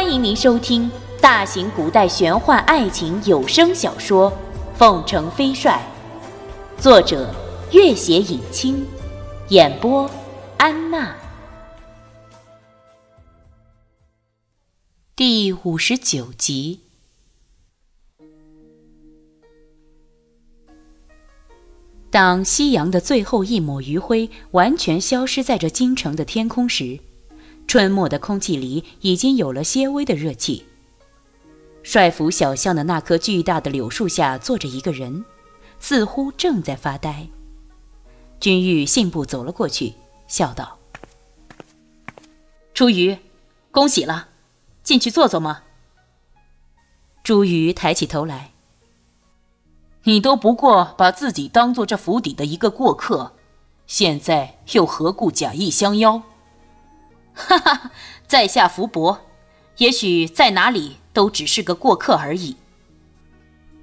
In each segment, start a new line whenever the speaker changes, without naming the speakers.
欢迎您收听大型古代玄幻爱情有声小说《凤城飞帅》，作者：月写影清，演播：安娜。第五十九集。当夕阳的最后一抹余晖完全消失在这京城的天空时，春末的空气里已经有了些微的热气。帅府小巷的那棵巨大的柳树下坐着一个人，似乎正在发呆。君玉信步走了过去，笑道：“
朱瑜，恭喜了，进去坐坐吗？”
朱瑜抬起头来。
你都不过把自己当做这府邸的一个过客，现在又何故假意相邀？
哈哈，在下福伯，也许在哪里都只是个过客而已。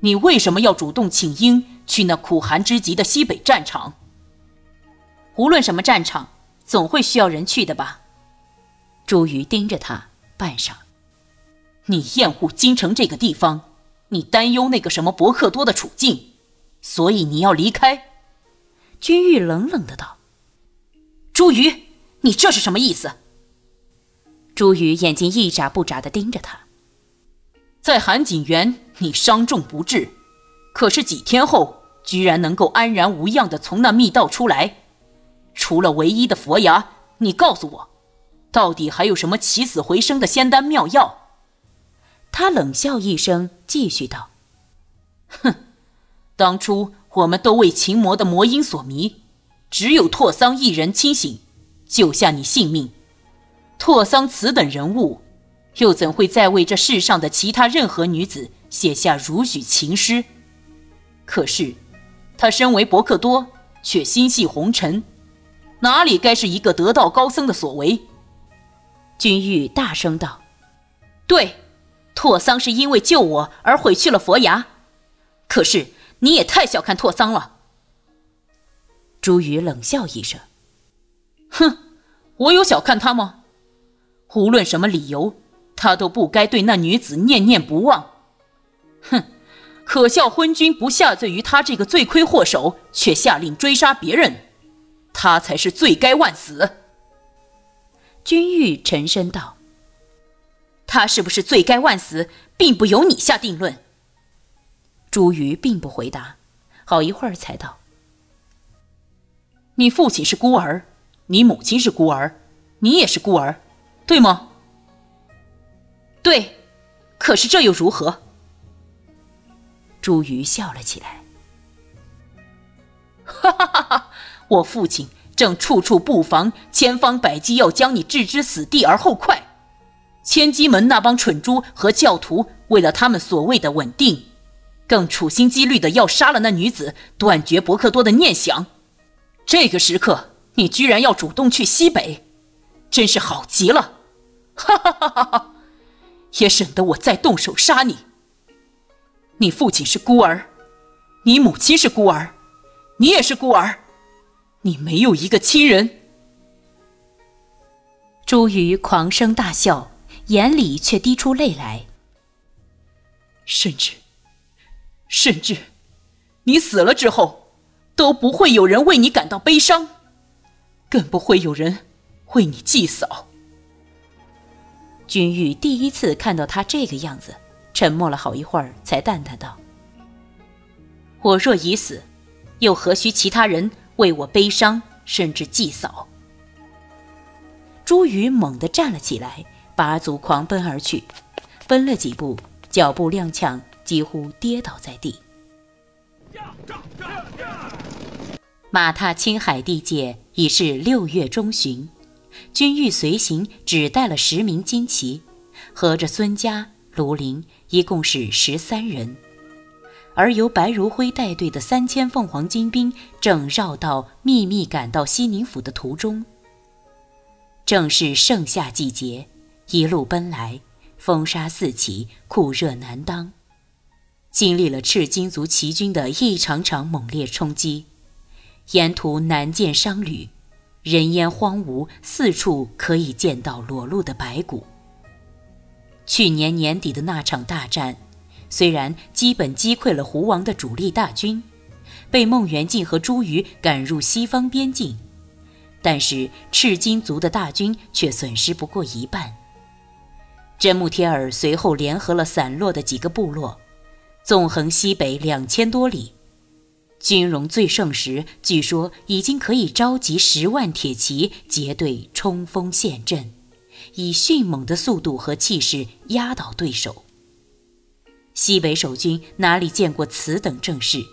你为什么要主动请缨去那苦寒之极的西北战场？
无论什么战场，总会需要人去的吧？
朱瑜盯着他半晌，
你厌恶京城这个地方。你担忧那个什么伯克多的处境，所以你要离开。
君玉冷冷的道：“
朱瑜，你这是什么意思？”
朱宇眼睛一眨不眨的盯着他。
在韩景园，你伤重不治，可是几天后，居然能够安然无恙的从那密道出来。除了唯一的佛牙，你告诉我，到底还有什么起死回生的仙丹妙药？
他冷笑一声，继续道：“
哼，当初我们都为秦魔的魔音所迷，只有拓桑一人清醒，救下你性命。拓桑此等人物，又怎会再为这世上的其他任何女子写下如许情诗？可是，他身为伯克多，却心系红尘，哪里该是一个得道高僧的所为？”
君玉大声道：“
对。”拓桑是因为救我而毁去了佛牙，可是你也太小看拓桑了。
朱宇冷笑一声：“
哼，我有小看他吗？无论什么理由，他都不该对那女子念念不忘。哼，可笑昏君不下罪于他这个罪魁祸首，却下令追杀别人，他才是罪该万死。”
君玉沉声道。
他是不是罪该万死，并不由你下定论。
朱瑜并不回答，好一会儿才道：“
你父亲是孤儿，你母亲是孤儿，你也是孤儿，对吗？”“
对。”“可是这又如何？”
朱瑜笑了起来：“
哈哈哈哈！我父亲正处处布防，千方百计要将你置之死地而后快。”千机门那帮蠢猪和教徒，为了他们所谓的稳定，更处心积虑的要杀了那女子，断绝伯克多的念想。这个时刻，你居然要主动去西北，真是好极了！哈哈哈哈哈！也省得我再动手杀你。你父亲是孤儿，你母亲是孤儿，你也是孤儿，你没有一个亲人。
朱瑜狂声大笑。眼里却滴出泪来。
甚至，甚至，你死了之后，都不会有人为你感到悲伤，更不会有人为你祭扫。
君玉第一次看到他这个样子，沉默了好一会儿，才淡淡道：“
我若已死，又何须其他人为我悲伤，甚至祭扫？”
朱瑜猛地站了起来。拔足狂奔而去，奔了几步，脚步踉跄，几乎跌倒在地。驾驾驾马踏青海地界，已是六月中旬。君玉随行只带了十名金骑，合着孙家、卢林，一共是十三人。而由白如辉带队的三千凤凰精兵，正绕道秘密赶到西宁府的途中。正是盛夏季节。一路奔来，风沙四起，酷热难当。经历了赤金族骑军的一场场猛烈冲击，沿途难见商旅，人烟荒芜，四处可以见到裸露的白骨。去年年底的那场大战，虽然基本击溃了胡王的主力大军，被孟元敬和朱瑜赶入西方边境，但是赤金族的大军却损失不过一半。真木贴尔随后联合了散落的几个部落，纵横西北两千多里，军容最盛时，据说已经可以召集十万铁骑结队冲锋陷阵。以迅猛的速度和气势压倒对手。西北守军哪里见过此等阵势？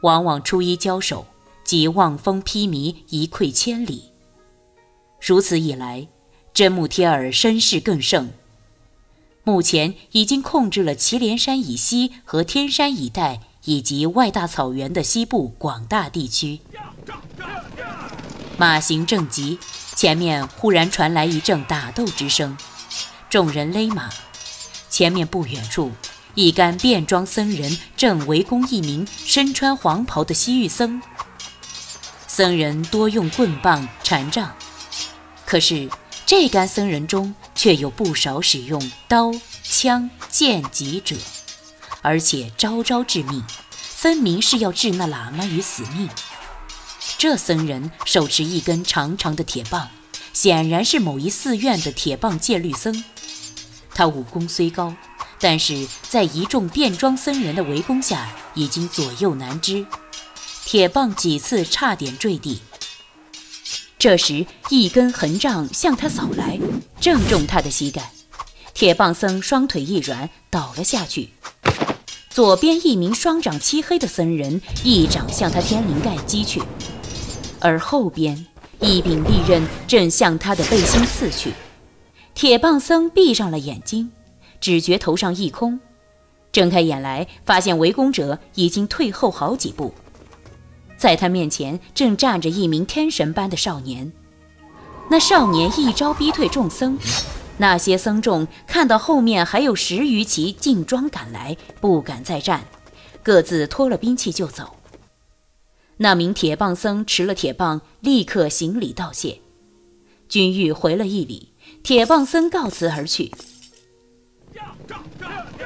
往往初一交手即望风披靡，一溃千里。如此一来，真木贴尔声势更盛。目前已经控制了祁连山以西和天山一带，以及外大草原的西部广大地区。马行正急。前面忽然传来一阵打斗之声，众人勒马。前面不远处，一干便装僧人正围攻一名身穿黄袍的西域僧。僧人多用棍棒禅杖，可是这干僧人中却有不少使用刀、枪、剑戟者，而且招招致命，分明是要置那喇嘛于死命。这僧人手持一根长长的铁棒，显然是某一寺院的铁棒戒律僧。他武功虽高，但是在一众便装僧人的围攻下，已经左右难支，铁棒几次差点坠地。这时，一根横杖向他扫来，正中他的膝盖，铁棒僧双腿一软，倒了下去。左边一名双掌漆黑的僧人一掌向他天灵盖击去。而后边一柄利刃正向他的背心刺去，铁棒僧闭上了眼睛，只觉头上一空，睁开眼来，发现围攻者已经退后好几步，在他面前正站着一名天神般的少年。那少年一招逼退众僧，那些僧众看到后面还有十余骑劲装赶来，不敢再战，各自脱了兵器就走。那名铁棒僧持了铁棒，立刻行礼道谢。君玉回了一礼，铁棒僧告辞而去。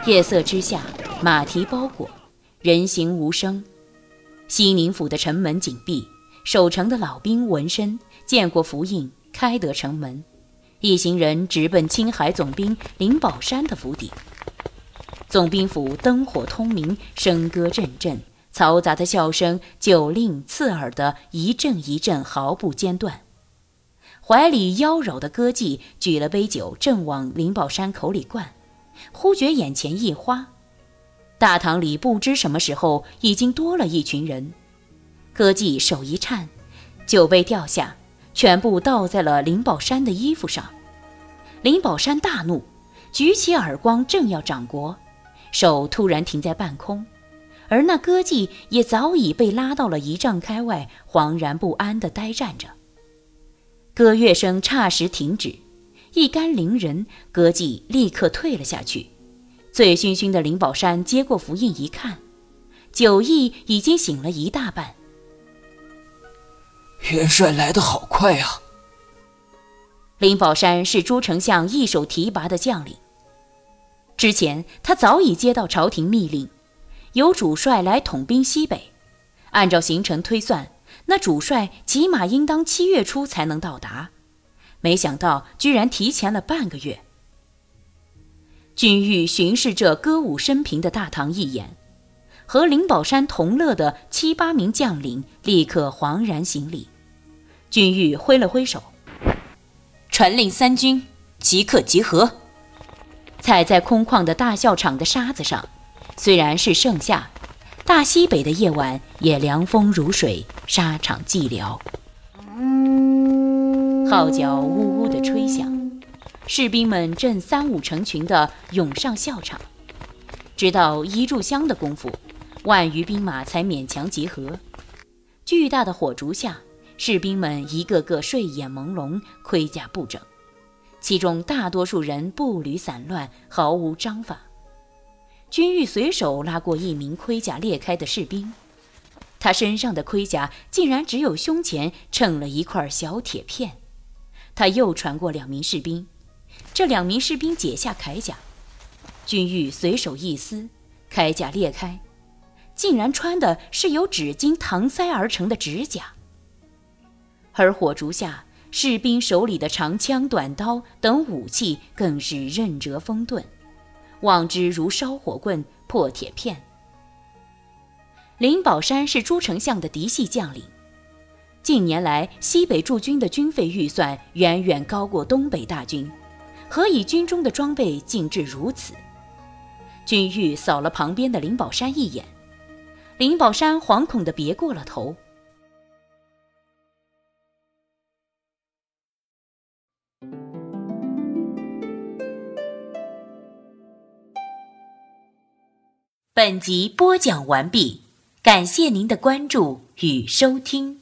夜色之下，马蹄包裹，人行无声。西宁府的城门紧闭，守城的老兵闻声见过符印，开得城门。一行人直奔青海总兵林宝山的府邸。总兵府灯火通明，笙歌阵阵。嘈杂的笑声，酒令刺耳的一阵一阵，毫不间断。怀里妖娆的歌妓举了杯酒，正往林宝山口里灌，忽觉眼前一花，大堂里不知什么时候已经多了一群人。歌妓手一颤，酒杯掉下，全部倒在了林宝山的衣服上。林宝山大怒，举起耳光正要掌掴，手突然停在半空。而那歌妓也早已被拉到了一丈开外，惶然不安地呆站着。歌乐声霎时停止，一干伶人，歌妓立刻退了下去。醉醺醺的林宝山接过符印一看，酒意已经醒了一大半。
元帅来得好快啊！
林宝山是朱丞相一手提拔的将领，之前他早已接到朝廷密令。由主帅来统兵西北，按照行程推算，那主帅起码应当七月初才能到达，没想到居然提前了半个月。君玉巡视这歌舞升平的大堂一眼，和灵宝山同乐的七八名将领立刻惶然行礼。君玉挥了挥手，
传令三军即刻集合。
踩在空旷的大校场的沙子上。虽然是盛夏，大西北的夜晚也凉风如水，沙场寂寥。号角呜呜地吹响，士兵们正三五成群地涌上校场。直到一炷香的功夫，万余兵马才勉强集合。巨大的火烛下，士兵们一个个睡眼朦胧，盔甲不整，其中大多数人步履散乱，毫无章法。君玉随手拉过一名盔甲裂开的士兵，他身上的盔甲竟然只有胸前衬了一块小铁片。他又传过两名士兵，这两名士兵解下铠甲，君玉随手一撕，铠甲裂开，竟然穿的是由纸巾搪塞而成的指甲。而火烛下，士兵手里的长枪、短刀等武器更是刃折锋钝，望之如烧火棍、破铁片。林宝山是朱丞相的嫡系将领，近年来西北驻军的军费预算远远高过东北大军，何以军中的装备竟至如此？君玉扫了旁边的林宝山一眼，林宝山惶恐地别过了头。本集播讲完毕。感谢您的关注与收听。